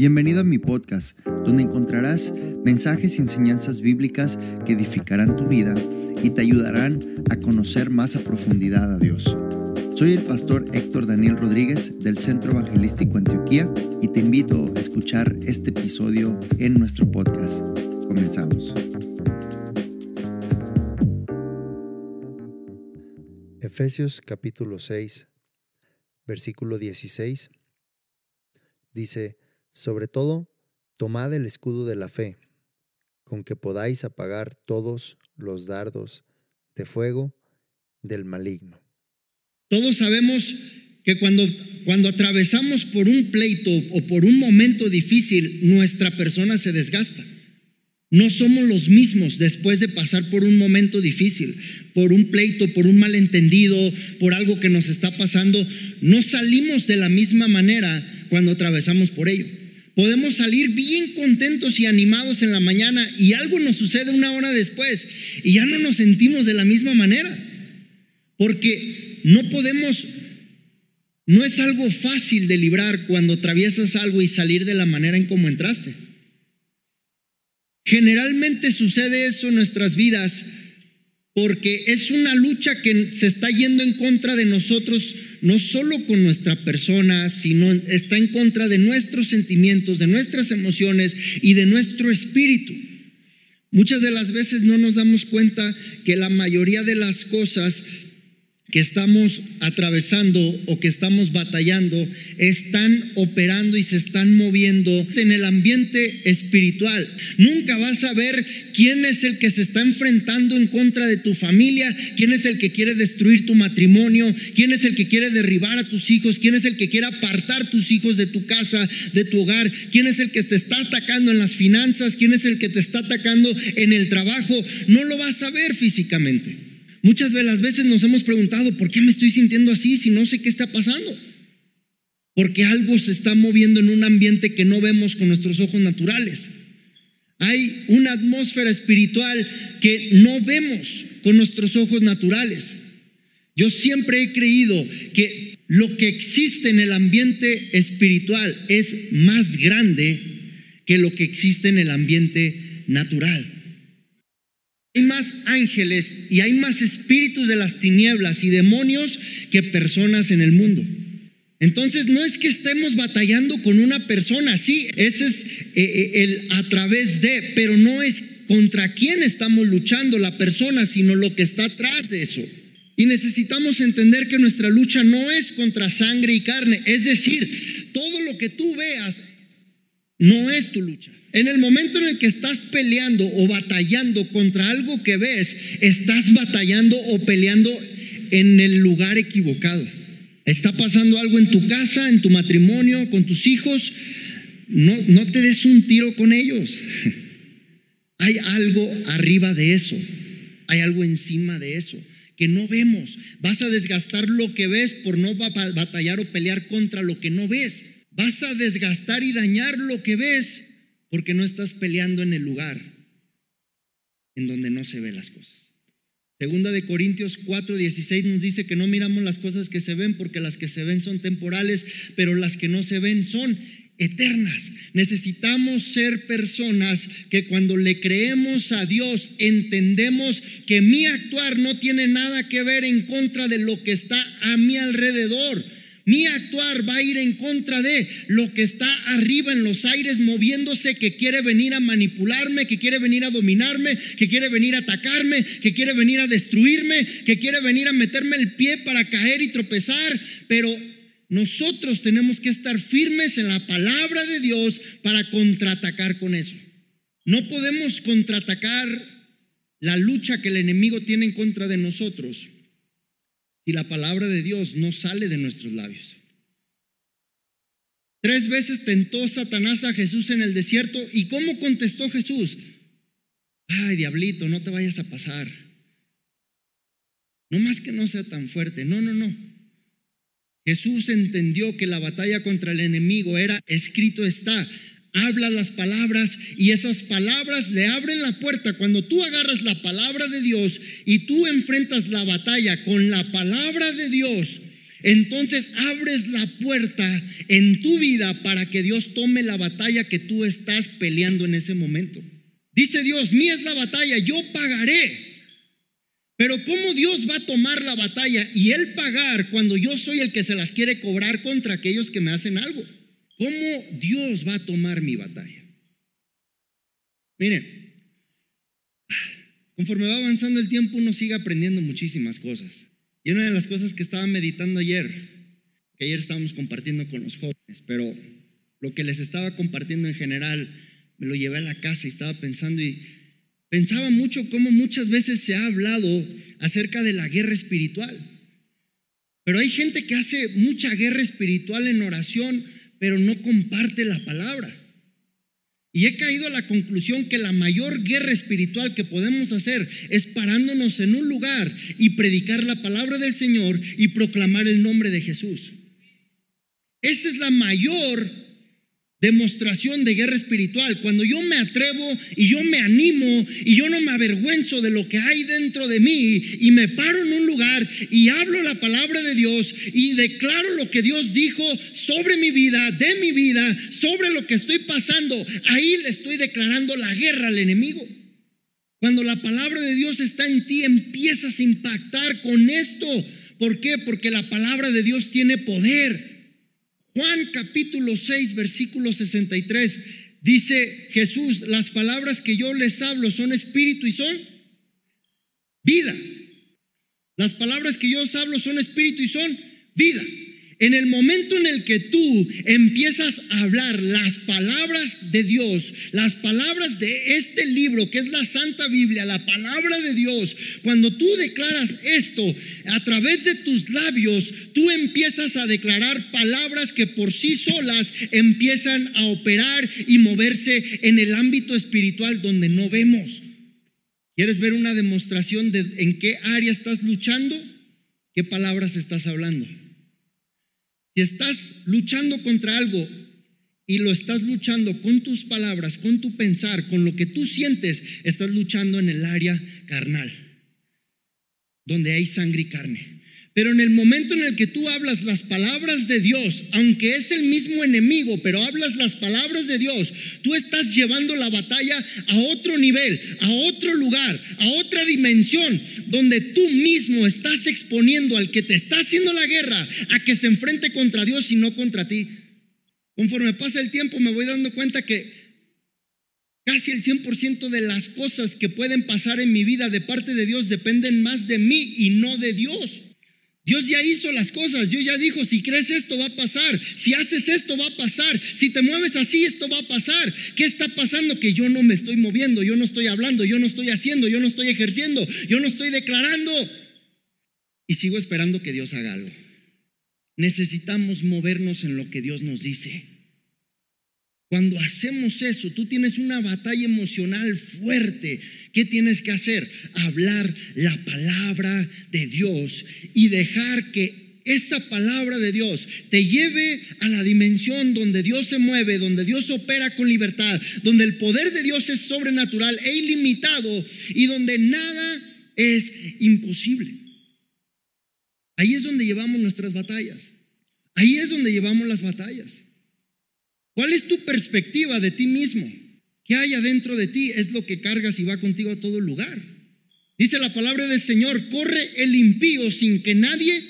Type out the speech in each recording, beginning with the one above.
Bienvenido a mi podcast, donde encontrarás mensajes y enseñanzas bíblicas que edificarán tu vida y te ayudarán a conocer más a profundidad a Dios. Soy el pastor Héctor Daniel Rodríguez del Centro Evangelístico Antioquía y te invito a escuchar este episodio en nuestro podcast. Comenzamos. Efesios capítulo 6, versículo 16 dice, sobre todo, tomad el escudo de la fe, con que podáis apagar todos los dardos de fuego del maligno. Todos sabemos que cuando, cuando atravesamos por un pleito o por un momento difícil, nuestra persona se desgasta. No somos los mismos después de pasar por un momento difícil, por un pleito, por un malentendido, por algo que nos está pasando. No salimos de la misma manera cuando atravesamos por ello. Podemos salir bien contentos y animados en la mañana y algo nos sucede una hora después y ya no nos sentimos de la misma manera. Porque no podemos, no es algo fácil de librar cuando atraviesas algo y salir de la manera en cómo entraste. Generalmente sucede eso en nuestras vidas porque es una lucha que se está yendo en contra de nosotros, no solo con nuestra persona, sino está en contra de nuestros sentimientos, de nuestras emociones y de nuestro espíritu. Muchas de las veces no nos damos cuenta que la mayoría de las cosas que estamos atravesando o que estamos batallando están operando y se están moviendo en el ambiente espiritual. Nunca vas a ver quién es el que se está enfrentando en contra de tu familia, quién es el que quiere destruir tu matrimonio, quién es el que quiere derribar a tus hijos, quién es el que quiere apartar tus hijos de tu casa, de tu hogar, quién es el que te está atacando en las finanzas, quién es el que te está atacando en el trabajo. No lo vas a ver físicamente. Muchas de las veces nos hemos preguntado, ¿por qué me estoy sintiendo así si no sé qué está pasando? Porque algo se está moviendo en un ambiente que no vemos con nuestros ojos naturales. Hay una atmósfera espiritual que no vemos con nuestros ojos naturales. Yo siempre he creído que lo que existe en el ambiente espiritual es más grande que lo que existe en el ambiente natural. Hay más ángeles y hay más espíritus de las tinieblas y demonios que personas en el mundo. Entonces no es que estemos batallando con una persona, sí, ese es eh, eh, el a través de, pero no es contra quién estamos luchando la persona, sino lo que está atrás de eso. Y necesitamos entender que nuestra lucha no es contra sangre y carne, es decir, todo lo que tú veas no es tu lucha. En el momento en el que estás peleando o batallando contra algo que ves, estás batallando o peleando en el lugar equivocado. Está pasando algo en tu casa, en tu matrimonio, con tus hijos. No, no te des un tiro con ellos. Hay algo arriba de eso. Hay algo encima de eso que no vemos. Vas a desgastar lo que ves por no batallar o pelear contra lo que no ves. Vas a desgastar y dañar lo que ves porque no estás peleando en el lugar en donde no se ven las cosas. Segunda de Corintios 4:16 nos dice que no miramos las cosas que se ven porque las que se ven son temporales, pero las que no se ven son eternas. Necesitamos ser personas que cuando le creemos a Dios entendemos que mi actuar no tiene nada que ver en contra de lo que está a mi alrededor mi actuar va a ir en contra de lo que está arriba en los aires moviéndose, que quiere venir a manipularme, que quiere venir a dominarme, que quiere venir a atacarme, que quiere venir a destruirme, que quiere venir a meterme el pie para caer y tropezar. Pero nosotros tenemos que estar firmes en la palabra de Dios para contraatacar con eso. No podemos contraatacar la lucha que el enemigo tiene en contra de nosotros y la palabra de Dios no sale de nuestros labios. Tres veces tentó Satanás a Jesús en el desierto. ¿Y cómo contestó Jesús? Ay, diablito, no te vayas a pasar. No más que no sea tan fuerte. No, no, no. Jesús entendió que la batalla contra el enemigo era escrito está habla las palabras y esas palabras le abren la puerta. Cuando tú agarras la palabra de Dios y tú enfrentas la batalla con la palabra de Dios, entonces abres la puerta en tu vida para que Dios tome la batalla que tú estás peleando en ese momento. Dice Dios, mía es la batalla, yo pagaré. Pero ¿cómo Dios va a tomar la batalla y Él pagar cuando yo soy el que se las quiere cobrar contra aquellos que me hacen algo? ¿Cómo Dios va a tomar mi batalla? Miren, conforme va avanzando el tiempo uno sigue aprendiendo muchísimas cosas. Y una de las cosas que estaba meditando ayer, que ayer estábamos compartiendo con los jóvenes, pero lo que les estaba compartiendo en general, me lo llevé a la casa y estaba pensando y pensaba mucho cómo muchas veces se ha hablado acerca de la guerra espiritual. Pero hay gente que hace mucha guerra espiritual en oración, pero no comparte la palabra. Y he caído a la conclusión que la mayor guerra espiritual que podemos hacer es parándonos en un lugar y predicar la palabra del Señor y proclamar el nombre de Jesús. Esa es la mayor demostración de guerra espiritual. Cuando yo me atrevo y yo me animo y yo no me avergüenzo de lo que hay dentro de mí y me paro en un lugar y hablo la palabra de Dios y declaro lo que Dios dijo sobre mi vida, de mi vida, sobre lo que estoy pasando, ahí le estoy declarando la guerra al enemigo. Cuando la palabra de Dios está en ti, empiezas a impactar con esto. ¿Por qué? Porque la palabra de Dios tiene poder. Juan capítulo 6, versículo 63, dice Jesús, las palabras que yo les hablo son espíritu y son vida. Las palabras que yo os hablo son espíritu y son vida. En el momento en el que tú empiezas a hablar las palabras de Dios, las palabras de este libro que es la Santa Biblia, la palabra de Dios, cuando tú declaras esto a través de tus labios, tú empiezas a declarar palabras que por sí solas empiezan a operar y moverse en el ámbito espiritual donde no vemos. ¿Quieres ver una demostración de en qué área estás luchando? ¿Qué palabras estás hablando? Estás luchando contra algo y lo estás luchando con tus palabras, con tu pensar, con lo que tú sientes, estás luchando en el área carnal, donde hay sangre y carne. Pero en el momento en el que tú hablas las palabras de Dios, aunque es el mismo enemigo, pero hablas las palabras de Dios, tú estás llevando la batalla a otro nivel, a otro lugar, a otra dimensión, donde tú mismo estás exponiendo al que te está haciendo la guerra a que se enfrente contra Dios y no contra ti. Conforme pasa el tiempo me voy dando cuenta que Casi el 100% de las cosas que pueden pasar en mi vida de parte de Dios dependen más de mí y no de Dios. Dios ya hizo las cosas, Dios ya dijo, si crees esto va a pasar, si haces esto va a pasar, si te mueves así esto va a pasar. ¿Qué está pasando? Que yo no me estoy moviendo, yo no estoy hablando, yo no estoy haciendo, yo no estoy ejerciendo, yo no estoy declarando. Y sigo esperando que Dios haga algo. Necesitamos movernos en lo que Dios nos dice. Cuando hacemos eso, tú tienes una batalla emocional fuerte. ¿Qué tienes que hacer? Hablar la palabra de Dios y dejar que esa palabra de Dios te lleve a la dimensión donde Dios se mueve, donde Dios opera con libertad, donde el poder de Dios es sobrenatural e ilimitado y donde nada es imposible. Ahí es donde llevamos nuestras batallas. Ahí es donde llevamos las batallas. ¿Cuál es tu perspectiva de ti mismo? ¿Qué hay adentro de ti? Es lo que cargas y va contigo a todo lugar. Dice la palabra del Señor, corre el impío sin que nadie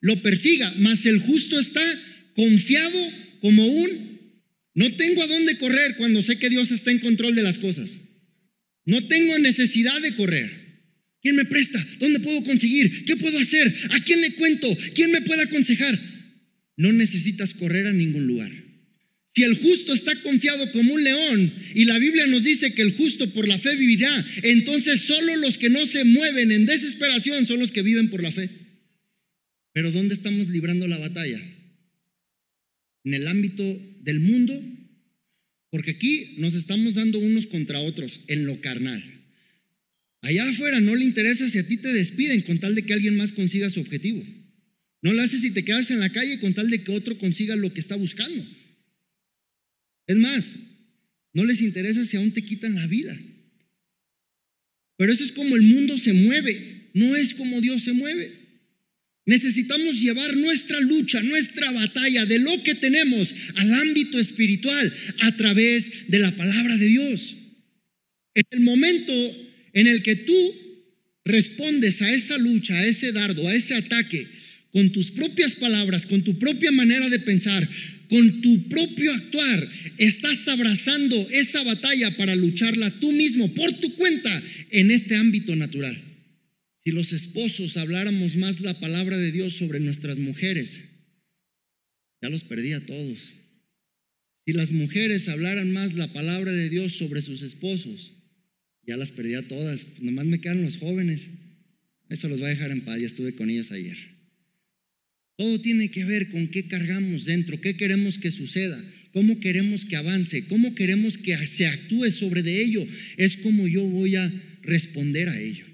lo persiga, mas el justo está confiado como un... No tengo a dónde correr cuando sé que Dios está en control de las cosas. No tengo necesidad de correr. ¿Quién me presta? ¿Dónde puedo conseguir? ¿Qué puedo hacer? ¿A quién le cuento? ¿Quién me puede aconsejar? No necesitas correr a ningún lugar. Si el justo está confiado como un león y la Biblia nos dice que el justo por la fe vivirá, entonces solo los que no se mueven en desesperación son los que viven por la fe. Pero ¿dónde estamos librando la batalla? ¿En el ámbito del mundo? Porque aquí nos estamos dando unos contra otros en lo carnal. Allá afuera no le interesa si a ti te despiden con tal de que alguien más consiga su objetivo. No lo haces si te quedas en la calle con tal de que otro consiga lo que está buscando. Es más, no les interesa si aún te quitan la vida. Pero eso es como el mundo se mueve, no es como Dios se mueve. Necesitamos llevar nuestra lucha, nuestra batalla de lo que tenemos al ámbito espiritual a través de la palabra de Dios. En el momento en el que tú respondes a esa lucha, a ese dardo, a ese ataque, con tus propias palabras, con tu propia manera de pensar, con tu propio actuar, estás abrazando esa batalla para lucharla tú mismo, por tu cuenta, en este ámbito natural. Si los esposos habláramos más la palabra de Dios sobre nuestras mujeres, ya los perdí a todos. Si las mujeres hablaran más la palabra de Dios sobre sus esposos, ya las perdí a todas. Nomás me quedan los jóvenes. Eso los va a dejar en paz. Ya estuve con ellos ayer. Todo tiene que ver con qué cargamos dentro, qué queremos que suceda, cómo queremos que avance, cómo queremos que se actúe sobre de ello. Es como yo voy a responder a ello.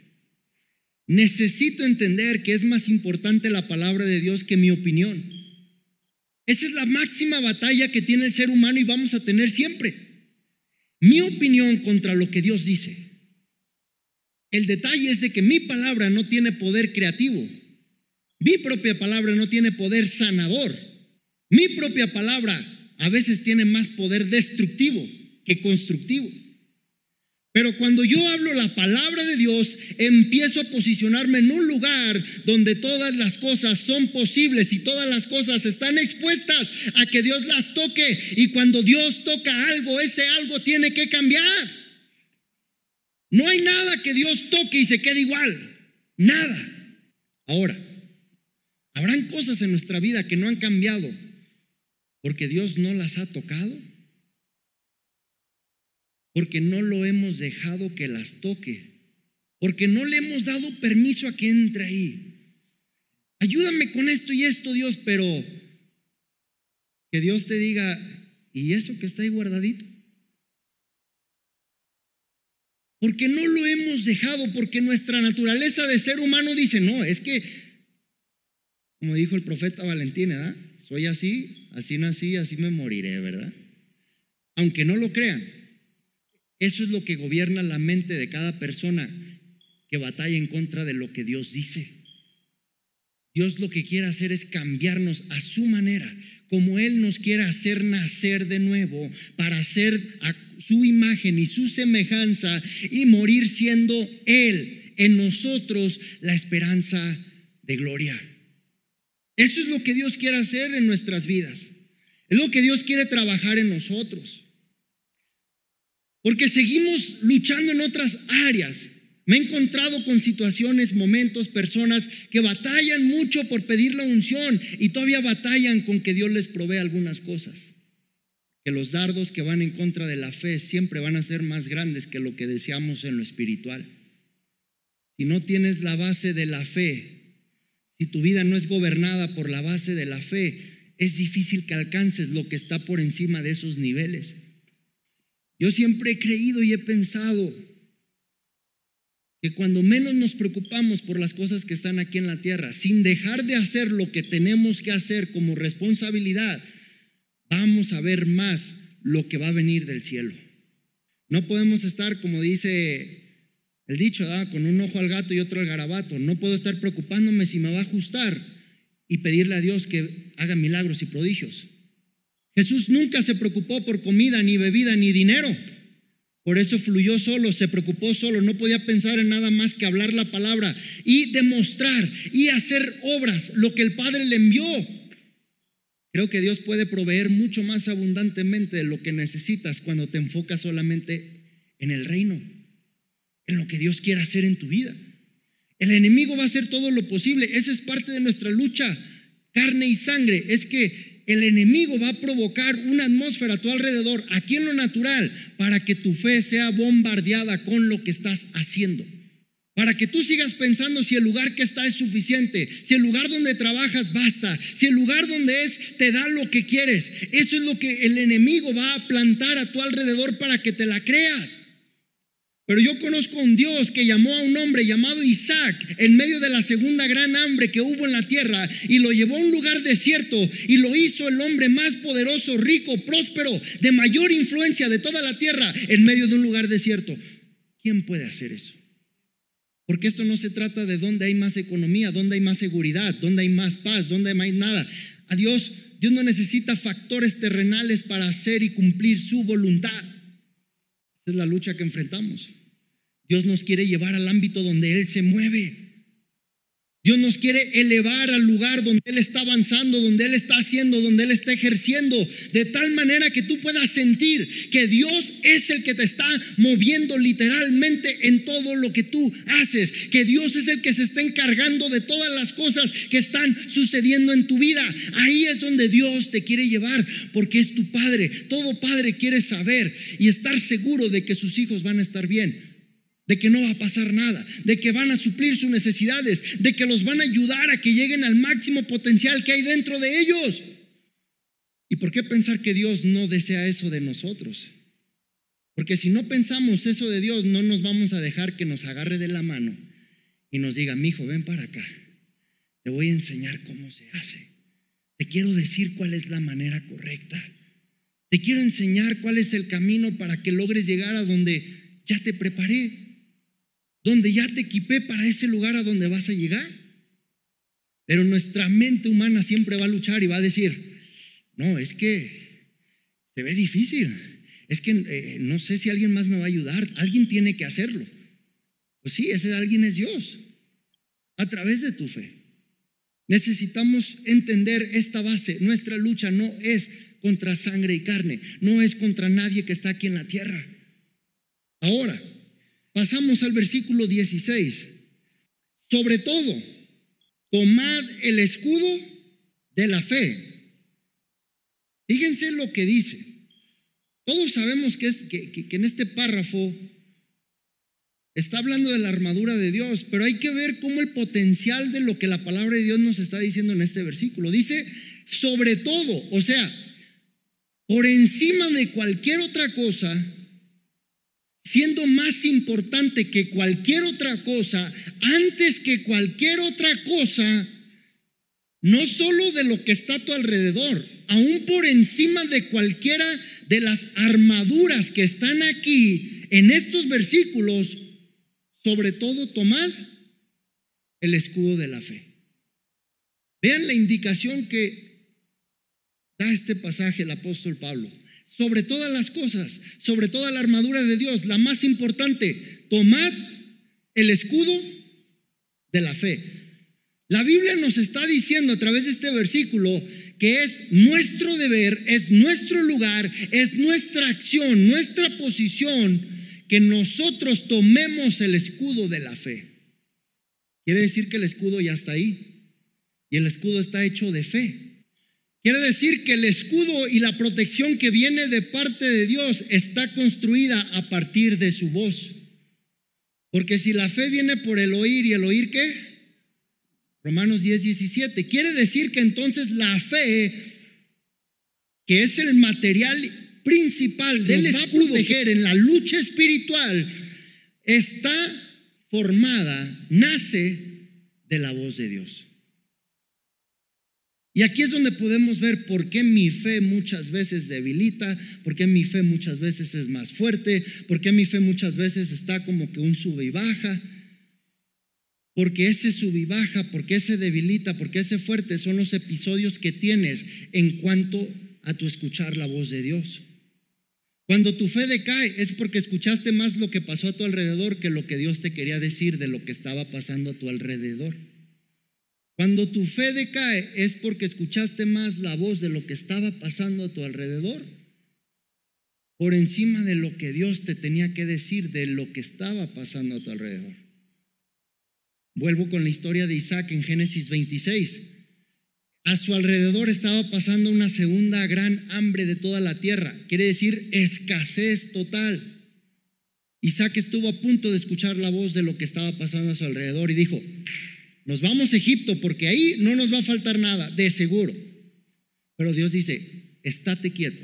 Necesito entender que es más importante la palabra de Dios que mi opinión. Esa es la máxima batalla que tiene el ser humano y vamos a tener siempre. Mi opinión contra lo que Dios dice. El detalle es de que mi palabra no tiene poder creativo. Mi propia palabra no tiene poder sanador. Mi propia palabra a veces tiene más poder destructivo que constructivo. Pero cuando yo hablo la palabra de Dios, empiezo a posicionarme en un lugar donde todas las cosas son posibles y todas las cosas están expuestas a que Dios las toque. Y cuando Dios toca algo, ese algo tiene que cambiar. No hay nada que Dios toque y se quede igual. Nada. Ahora, habrán cosas en nuestra vida que no han cambiado porque Dios no las ha tocado porque no lo hemos dejado que las toque, porque no le hemos dado permiso a que entre ahí. Ayúdame con esto y esto, Dios, pero que Dios te diga, ¿y eso que está ahí guardadito? Porque no lo hemos dejado, porque nuestra naturaleza de ser humano dice, no, es que, como dijo el profeta Valentín, ¿verdad? Soy así, así nací, así me moriré, ¿verdad? Aunque no lo crean. Eso es lo que gobierna la mente de cada persona que batalla en contra de lo que Dios dice. Dios lo que quiere hacer es cambiarnos a su manera, como Él nos quiere hacer nacer de nuevo para hacer a su imagen y su semejanza y morir siendo Él en nosotros la esperanza de gloria. Eso es lo que Dios quiere hacer en nuestras vidas. Es lo que Dios quiere trabajar en nosotros. Porque seguimos luchando en otras áreas. Me he encontrado con situaciones, momentos, personas que batallan mucho por pedir la unción y todavía batallan con que Dios les provee algunas cosas. Que los dardos que van en contra de la fe siempre van a ser más grandes que lo que deseamos en lo espiritual. Si no tienes la base de la fe, si tu vida no es gobernada por la base de la fe, es difícil que alcances lo que está por encima de esos niveles. Yo siempre he creído y he pensado que cuando menos nos preocupamos por las cosas que están aquí en la tierra, sin dejar de hacer lo que tenemos que hacer como responsabilidad, vamos a ver más lo que va a venir del cielo. No podemos estar, como dice el dicho, con un ojo al gato y otro al garabato. No puedo estar preocupándome si me va a ajustar y pedirle a Dios que haga milagros y prodigios. Jesús nunca se preocupó por comida, ni bebida, ni dinero. Por eso fluyó solo, se preocupó solo, no podía pensar en nada más que hablar la palabra y demostrar y hacer obras, lo que el Padre le envió. Creo que Dios puede proveer mucho más abundantemente de lo que necesitas cuando te enfocas solamente en el reino, en lo que Dios quiere hacer en tu vida. El enemigo va a hacer todo lo posible, esa es parte de nuestra lucha, carne y sangre, es que el enemigo va a provocar una atmósfera a tu alrededor, aquí en lo natural, para que tu fe sea bombardeada con lo que estás haciendo. Para que tú sigas pensando si el lugar que está es suficiente, si el lugar donde trabajas basta, si el lugar donde es te da lo que quieres. Eso es lo que el enemigo va a plantar a tu alrededor para que te la creas. Pero yo conozco a un Dios que llamó a un hombre llamado Isaac en medio de la segunda gran hambre que hubo en la tierra y lo llevó a un lugar desierto y lo hizo el hombre más poderoso, rico, próspero, de mayor influencia de toda la tierra en medio de un lugar desierto. ¿Quién puede hacer eso? Porque esto no se trata de dónde hay más economía, dónde hay más seguridad, dónde hay más paz, dónde hay más nada. A Dios, Dios no necesita factores terrenales para hacer y cumplir su voluntad. Esa es la lucha que enfrentamos. Dios nos quiere llevar al ámbito donde Él se mueve. Dios nos quiere elevar al lugar donde Él está avanzando, donde Él está haciendo, donde Él está ejerciendo, de tal manera que tú puedas sentir que Dios es el que te está moviendo literalmente en todo lo que tú haces, que Dios es el que se está encargando de todas las cosas que están sucediendo en tu vida. Ahí es donde Dios te quiere llevar, porque es tu Padre. Todo Padre quiere saber y estar seguro de que sus hijos van a estar bien de que no va a pasar nada, de que van a suplir sus necesidades, de que los van a ayudar a que lleguen al máximo potencial que hay dentro de ellos. ¿Y por qué pensar que Dios no desea eso de nosotros? Porque si no pensamos eso de Dios, no nos vamos a dejar que nos agarre de la mano y nos diga, mi hijo, ven para acá, te voy a enseñar cómo se hace. Te quiero decir cuál es la manera correcta. Te quiero enseñar cuál es el camino para que logres llegar a donde ya te preparé donde ya te equipé para ese lugar a donde vas a llegar. Pero nuestra mente humana siempre va a luchar y va a decir, no, es que se ve difícil, es que eh, no sé si alguien más me va a ayudar, alguien tiene que hacerlo. Pues sí, ese alguien es Dios, a través de tu fe. Necesitamos entender esta base. Nuestra lucha no es contra sangre y carne, no es contra nadie que está aquí en la tierra. Ahora, Pasamos al versículo 16. Sobre todo, tomad el escudo de la fe. Fíjense lo que dice. Todos sabemos que, es, que, en este párrafo está hablando de la armadura de Dios, pero hay que ver cómo el potencial de lo que la palabra de Dios nos está diciendo en este versículo. Dice, sobre todo, o sea, por encima de cualquier otra cosa, siendo más importante que cualquier otra cosa, antes que cualquier otra cosa, no solo de lo que está a tu alrededor, aún por encima de cualquiera de las armaduras que están aquí en estos versículos, sobre todo tomad el escudo de la fe. Vean la indicación que da este pasaje el apóstol Pablo sobre todas las cosas, sobre toda la armadura de Dios, la más importante, tomad el escudo de la fe. La Biblia nos está diciendo a través de este versículo que es nuestro deber, es nuestro lugar, es nuestra acción, nuestra posición, que nosotros tomemos el escudo de la fe. Quiere decir que el escudo ya está ahí y el escudo está hecho de fe. Quiere decir que el escudo y la protección que viene de parte de Dios está construida a partir de su voz. Porque si la fe viene por el oír y el oír qué? Romanos 10, 17. Quiere decir que entonces la fe, que es el material principal del escudo en la lucha espiritual, está formada, nace de la voz de Dios. Y aquí es donde podemos ver por qué mi fe muchas veces debilita, por qué mi fe muchas veces es más fuerte, por qué mi fe muchas veces está como que un sube y baja. Porque ese sube y baja, porque ese debilita, porque ese fuerte son los episodios que tienes en cuanto a tu escuchar la voz de Dios. Cuando tu fe decae es porque escuchaste más lo que pasó a tu alrededor que lo que Dios te quería decir de lo que estaba pasando a tu alrededor. Cuando tu fe decae es porque escuchaste más la voz de lo que estaba pasando a tu alrededor por encima de lo que Dios te tenía que decir de lo que estaba pasando a tu alrededor. Vuelvo con la historia de Isaac en Génesis 26. A su alrededor estaba pasando una segunda gran hambre de toda la tierra, quiere decir escasez total. Isaac estuvo a punto de escuchar la voz de lo que estaba pasando a su alrededor y dijo, nos vamos a Egipto porque ahí no nos va a faltar nada, de seguro. Pero Dios dice, estate quieto,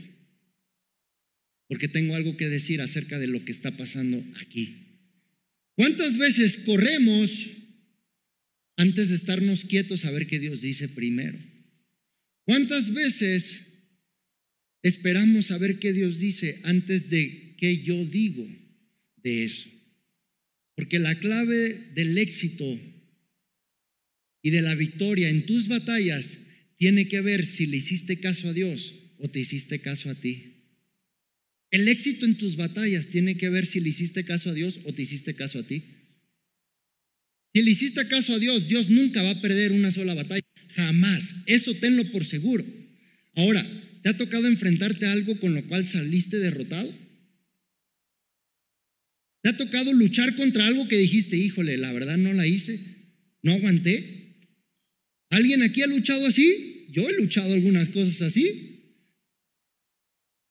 porque tengo algo que decir acerca de lo que está pasando aquí. ¿Cuántas veces corremos antes de estarnos quietos a ver qué Dios dice primero? ¿Cuántas veces esperamos a ver qué Dios dice antes de que yo digo de eso? Porque la clave del éxito y de la victoria en tus batallas tiene que ver si le hiciste caso a Dios o te hiciste caso a ti. El éxito en tus batallas tiene que ver si le hiciste caso a Dios o te hiciste caso a ti. Si le hiciste caso a Dios, Dios nunca va a perder una sola batalla. Jamás. Eso tenlo por seguro. Ahora, ¿te ha tocado enfrentarte a algo con lo cual saliste derrotado? ¿Te ha tocado luchar contra algo que dijiste, híjole, la verdad no la hice, no aguanté? ¿Alguien aquí ha luchado así? Yo he luchado algunas cosas así.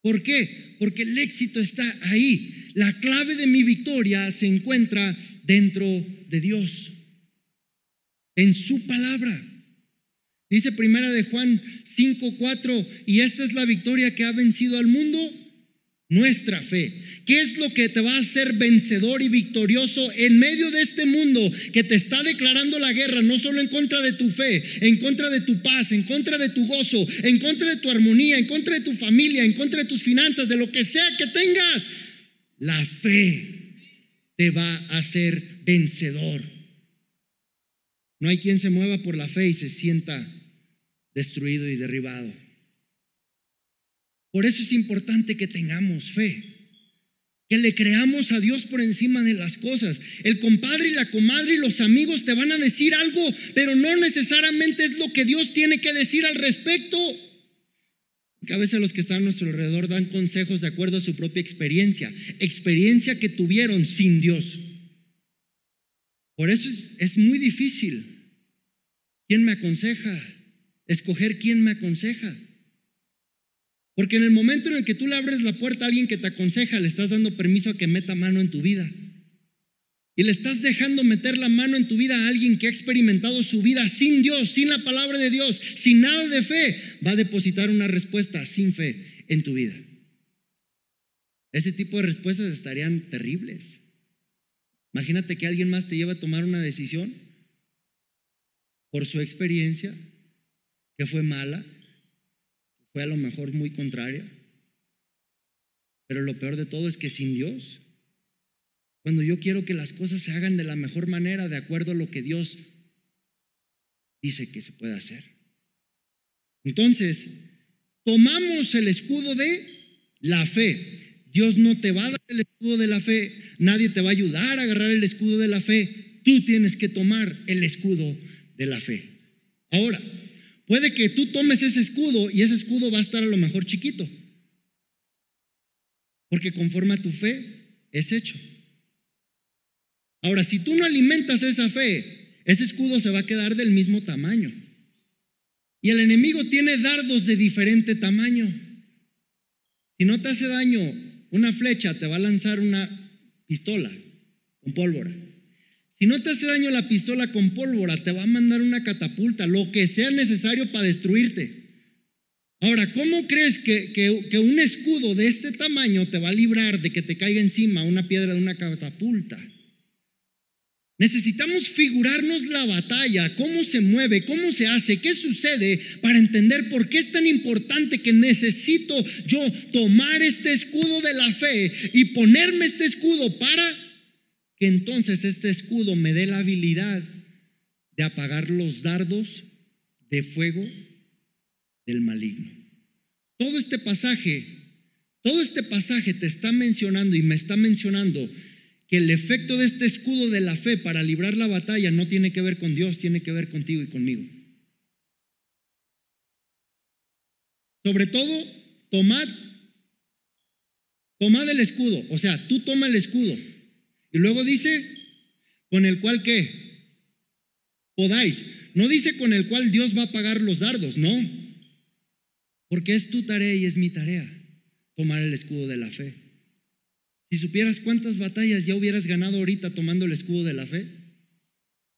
¿Por qué? Porque el éxito está ahí. La clave de mi victoria se encuentra dentro de Dios, en su palabra. Dice primera de Juan 5:4, y esta es la victoria que ha vencido al mundo, nuestra fe. ¿Qué es lo que te va a hacer vencedor y victorioso en medio de este mundo que te está declarando la guerra, no solo en contra de tu fe, en contra de tu paz, en contra de tu gozo, en contra de tu armonía, en contra de tu familia, en contra de tus finanzas, de lo que sea que tengas? La fe te va a hacer vencedor. No hay quien se mueva por la fe y se sienta destruido y derribado. Por eso es importante que tengamos fe, que le creamos a Dios por encima de las cosas. El compadre y la comadre y los amigos te van a decir algo, pero no necesariamente es lo que Dios tiene que decir al respecto. Porque a veces los que están a nuestro alrededor dan consejos de acuerdo a su propia experiencia, experiencia que tuvieron sin Dios. Por eso es, es muy difícil. ¿Quién me aconseja? Escoger quién me aconseja. Porque en el momento en el que tú le abres la puerta a alguien que te aconseja, le estás dando permiso a que meta mano en tu vida. Y le estás dejando meter la mano en tu vida a alguien que ha experimentado su vida sin Dios, sin la palabra de Dios, sin nada de fe. Va a depositar una respuesta sin fe en tu vida. Ese tipo de respuestas estarían terribles. Imagínate que alguien más te lleva a tomar una decisión por su experiencia que fue mala, fue a lo mejor muy contraria. Pero lo peor de todo es que sin Dios, cuando yo quiero que las cosas se hagan de la mejor manera, de acuerdo a lo que Dios dice que se puede hacer. Entonces, tomamos el escudo de la fe. Dios no te va a dar el escudo de la fe, nadie te va a ayudar a agarrar el escudo de la fe. Tú tienes que tomar el escudo de la fe. Ahora, Puede que tú tomes ese escudo y ese escudo va a estar a lo mejor chiquito. Porque conforme a tu fe es hecho. Ahora, si tú no alimentas esa fe, ese escudo se va a quedar del mismo tamaño. Y el enemigo tiene dardos de diferente tamaño. Si no te hace daño una flecha, te va a lanzar una pistola con pólvora. Si no te hace daño la pistola con pólvora, te va a mandar una catapulta, lo que sea necesario para destruirte. Ahora, ¿cómo crees que, que, un escudo de este tamaño te va a librar de que te caiga encima una piedra de una catapulta? Necesitamos figurarnos la batalla, cómo se mueve, cómo se hace, qué sucede para entender por qué es tan importante que necesito yo tomar este escudo de la fe y ponerme este escudo para que entonces este escudo me dé la habilidad de apagar los dardos de fuego del maligno. Todo este pasaje, todo este pasaje te está mencionando y me está mencionando que el efecto de este escudo de la fe para librar la batalla no tiene que ver con Dios, tiene que ver contigo y conmigo. Sobre todo, tomad, tomad el escudo, o sea, tú toma el escudo y luego dice, con el cual qué? Podáis. No dice con el cual Dios va a pagar los dardos, no. Porque es tu tarea y es mi tarea tomar el escudo de la fe. Si supieras cuántas batallas ya hubieras ganado ahorita tomando el escudo de la fe,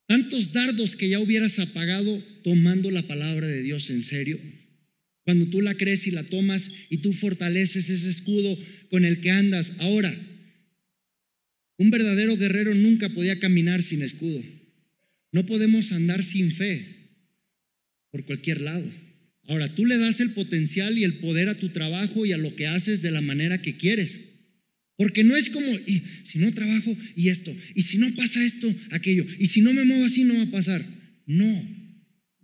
tantos dardos que ya hubieras apagado tomando la palabra de Dios en serio. Cuando tú la crees y la tomas y tú fortaleces ese escudo con el que andas. Ahora, un verdadero guerrero nunca podía caminar sin escudo. No podemos andar sin fe por cualquier lado. Ahora, tú le das el potencial y el poder a tu trabajo y a lo que haces de la manera que quieres. Porque no es como, si no trabajo y esto, y si no pasa esto, aquello, y si no me muevo así no va a pasar. No,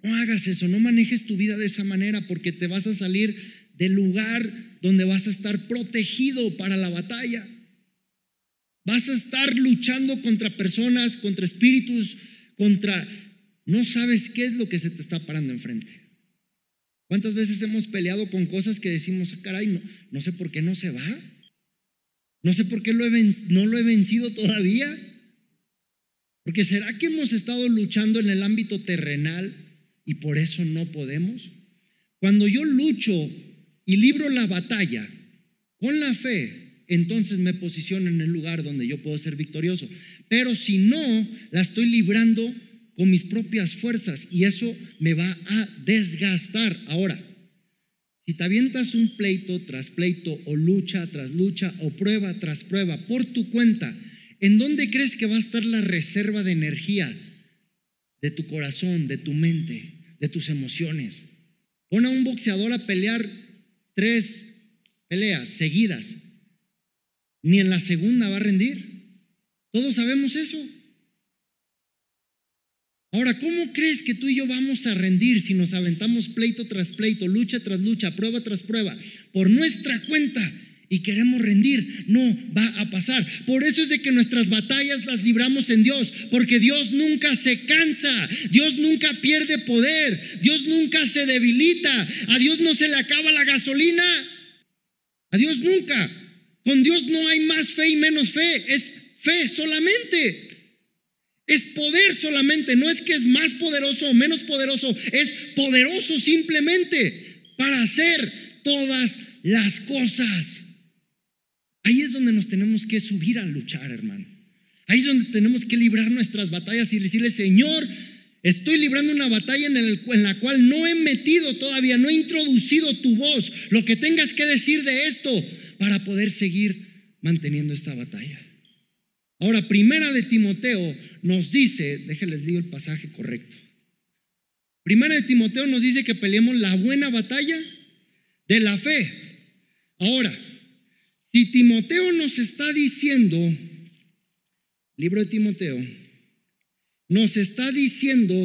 no hagas eso, no manejes tu vida de esa manera porque te vas a salir del lugar donde vas a estar protegido para la batalla. Vas a estar luchando contra personas, contra espíritus, contra... No sabes qué es lo que se te está parando enfrente. ¿Cuántas veces hemos peleado con cosas que decimos, ah, caray, no, sé por qué no se va? No sé por qué no lo he vencido todavía. Porque ¿será que hemos estado luchando en el ámbito terrenal y por eso no podemos? Cuando yo lucho y libro la batalla con la fe, entonces me posiciono en el lugar donde yo puedo ser victorioso. Pero si no, la estoy librando con mis propias fuerzas y eso me va a desgastar. Ahora, si te avientas un pleito tras pleito o lucha tras lucha o prueba tras prueba por tu cuenta, ¿en dónde crees que va a estar la reserva de energía de tu corazón, de tu mente, de tus emociones? Pon a un boxeador a pelear tres peleas seguidas. Ni en la segunda va a rendir. Todos sabemos eso. Ahora, ¿cómo crees que tú y yo vamos a rendir si nos aventamos pleito tras pleito, lucha tras lucha, prueba tras prueba, por nuestra cuenta y queremos rendir? No va a pasar. Por eso es de que nuestras batallas las libramos en Dios, porque Dios nunca se cansa, Dios nunca pierde poder, Dios nunca se debilita, a Dios no se le acaba la gasolina, a Dios nunca. Con Dios no hay más fe y menos fe, es fe solamente. Es poder solamente, no es que es más poderoso o menos poderoso, es poderoso simplemente para hacer todas las cosas. Ahí es donde nos tenemos que subir a luchar, hermano. Ahí es donde tenemos que librar nuestras batallas y decirle, Señor, estoy librando una batalla en, en, la cual no he metido todavía, no he introducido tu voz, lo que tengas que decir de esto para poder seguir manteniendo esta batalla. Ahora, primera de Timoteo nos dice, déjenles digo el pasaje correcto. Primera de Timoteo nos dice que peleemos la buena batalla de la fe. Ahora, si Timoteo nos está diciendo, libro de Timoteo, nos está diciendo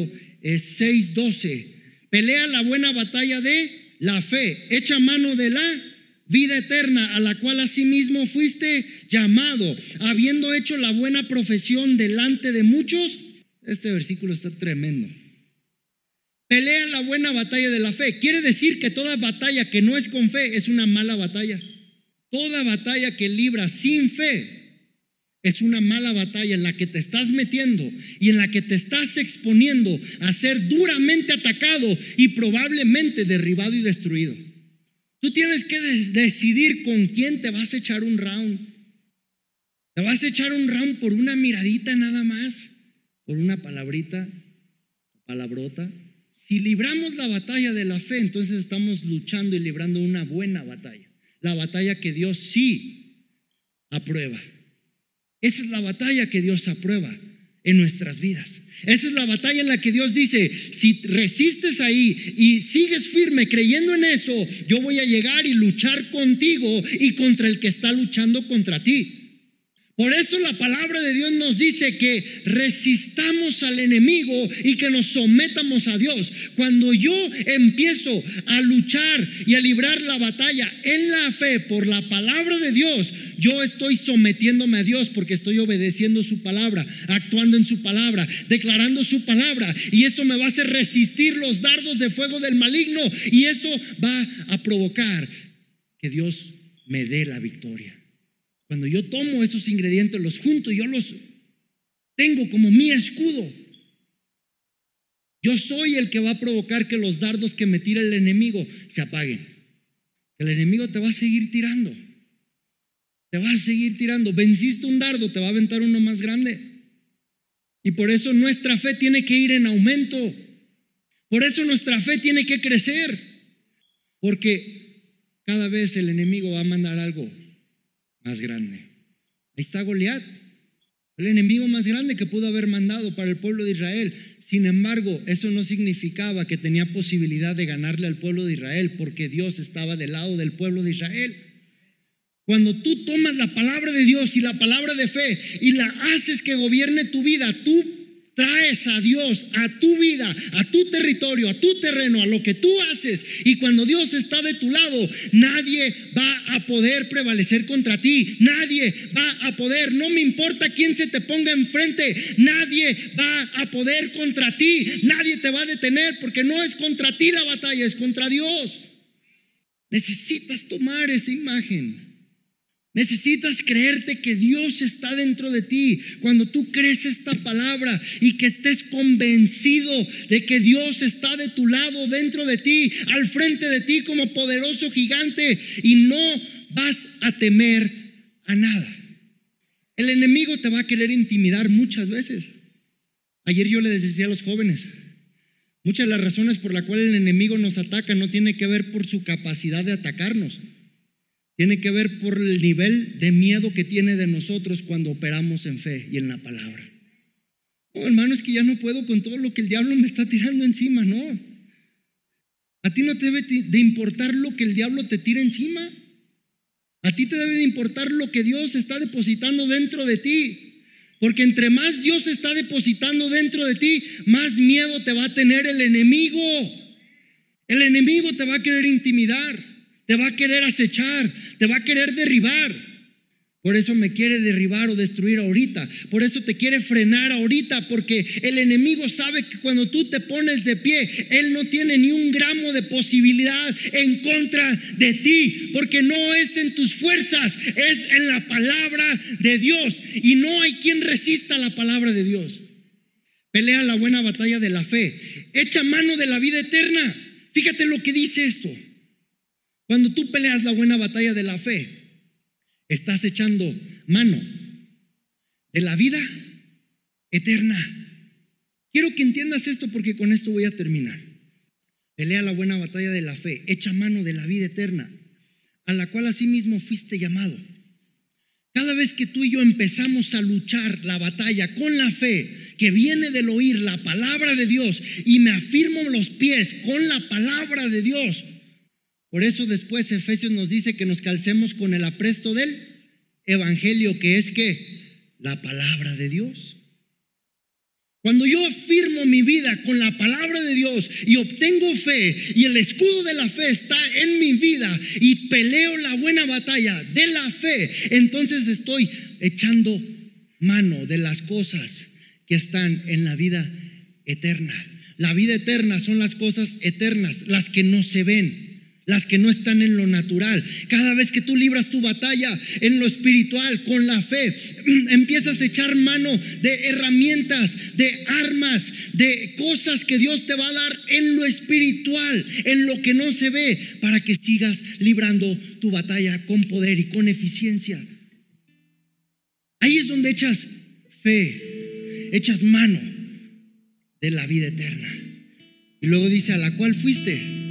6.12, eh, pelea la buena batalla de la fe, echa mano de la vida eterna, a la cual asimismo fuiste llamado, habiendo hecho la buena profesión delante de muchos. Este versículo está tremendo. Pelea la buena batalla de la fe. Quiere decir que toda batalla que no es con fe es una mala batalla. Toda batalla que libra sin fe es una mala batalla en la que te estás metiendo y en la que te estás exponiendo a ser duramente atacado y probablemente derribado y destruido. Tú tienes que decidir con quién te vas a echar un round. Te vas a echar un round por una miradita nada más, por una palabrita, palabrota. Si libramos la batalla de la fe, entonces estamos luchando y librando una buena batalla. La batalla que Dios sí aprueba. Esa es la batalla que Dios aprueba en nuestras vidas. Esa es la batalla en la que Dios dice, si resistes ahí y sigues firme creyendo en eso, yo voy a llegar y luchar contigo y contra el que está luchando contra ti. Por eso la palabra de Dios nos dice que resistamos al enemigo y que nos sometamos a Dios. Cuando yo empiezo a luchar y a librar la batalla en la fe por la palabra de Dios, yo estoy sometiéndome a Dios porque estoy obedeciendo su palabra, actuando en su palabra, declarando su palabra. Y eso me va a hacer resistir los dardos de fuego del maligno y eso va a provocar que Dios me dé la victoria. Cuando yo tomo esos ingredientes, los junto, yo los tengo como mi escudo. Yo soy el que va a provocar que los dardos que me tira el enemigo se apaguen. El enemigo te va a seguir tirando. Te va a seguir tirando. Venciste un dardo, te va a aventar uno más grande. Y por eso nuestra fe tiene que ir en aumento. Por eso nuestra fe tiene que crecer. Porque cada vez el enemigo va a mandar algo más grande. Ahí está Goliat, el enemigo más grande que pudo haber mandado para el pueblo de Israel. Sin embargo, eso no significaba que tenía posibilidad de ganarle al pueblo de Israel, porque Dios estaba del lado del pueblo de Israel. Cuando tú tomas la palabra de Dios y la palabra de fe y la haces que gobierne tu vida, tú traes a Dios a tu vida, a tu territorio, a tu terreno, a lo que tú haces. Y cuando Dios está de tu lado, nadie va a poder prevalecer contra ti. Nadie va a poder, no me importa quién se te ponga enfrente, nadie va a poder contra ti. Nadie te va a detener porque no es contra ti la batalla, es contra Dios. Necesitas tomar esa imagen. Necesitas creerte que Dios está dentro de ti. Cuando tú crees esta palabra y que estés convencido de que Dios está de tu lado, dentro de ti, al frente de ti como poderoso gigante y no vas a temer a nada. El enemigo te va a querer intimidar muchas veces. Ayer yo les decía a los jóvenes, muchas de las razones por las cuales el enemigo nos ataca no tiene que ver por su capacidad de atacarnos tiene que ver por el nivel de miedo que tiene de nosotros cuando operamos en fe y en la palabra. No, hermano, es que ya no puedo con todo lo que el diablo me está tirando encima, no. A ti no te debe de importar lo que el diablo te tira encima. A ti te debe de importar lo que Dios está depositando dentro de ti. Porque entre más Dios está depositando dentro de ti, más miedo te va a tener el enemigo. El enemigo te va a querer intimidar te va a querer acechar, te va a querer derribar. Por eso me quiere derribar o destruir ahorita. Por eso te quiere frenar ahorita. Porque el enemigo sabe que cuando tú te pones de pie, él no tiene ni un gramo de posibilidad en contra de ti. Porque no es en tus fuerzas, es en la palabra de Dios. Y no hay quien resista la palabra de Dios. Pelea la buena batalla de la fe. Echa mano de la vida eterna. Fíjate lo que dice esto. Cuando tú peleas la buena batalla de la fe, estás echando mano de la vida eterna. Quiero que entiendas esto porque con esto voy a terminar. Pelea la buena batalla de la fe, echa mano de la vida eterna, a la cual asimismo fuiste llamado. Cada vez que tú y yo empezamos a luchar la batalla con la fe, que viene del oír la palabra de Dios, y me afirmo los pies con la palabra de Dios, por eso después Efesios nos dice que nos calcemos con el apresto del Evangelio, que es que la palabra de Dios. Cuando yo afirmo mi vida con la palabra de Dios y obtengo fe y el escudo de la fe está en mi vida y peleo la buena batalla de la fe, entonces estoy echando mano de las cosas que están en la vida eterna. La vida eterna son las cosas eternas, las que no se ven las que no están en lo natural. Cada vez que tú libras tu batalla en lo espiritual, con la fe, empiezas a echar mano de herramientas, de armas, de cosas que Dios te va a dar en lo espiritual, en lo que no se ve, para que sigas librando tu batalla con poder y con eficiencia. Ahí es donde echas fe, echas mano de la vida eterna. Y luego dice, a la cual fuiste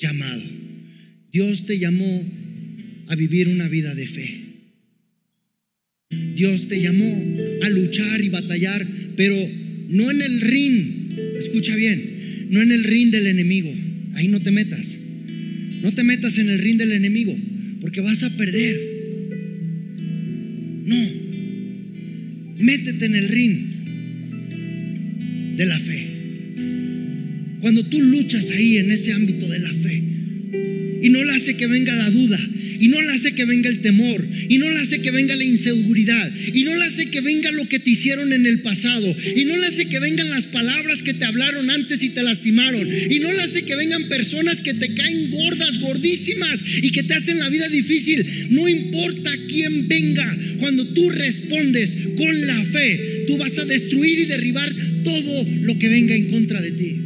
llamado. Dios te llamó a vivir una vida de fe. Dios te llamó a luchar y batallar, pero no en el ring, escucha bien, no en el ring del enemigo. Ahí no te metas. No te metas en el ring del enemigo, porque vas a perder. No. Métete en el ring de la fe. Cuando tú luchas ahí en ese ámbito de la fe y no le hace que venga la duda, y no le hace que venga el temor, y no le hace que venga la inseguridad, y no le hace que venga lo que te hicieron en el pasado, y no le hace que vengan las palabras que te hablaron antes y te lastimaron, y no le hace que vengan personas que te caen gordas, gordísimas y que te hacen la vida difícil. No importa quién venga, cuando tú respondes con la fe, tú vas a destruir y derribar todo lo que venga en contra de ti.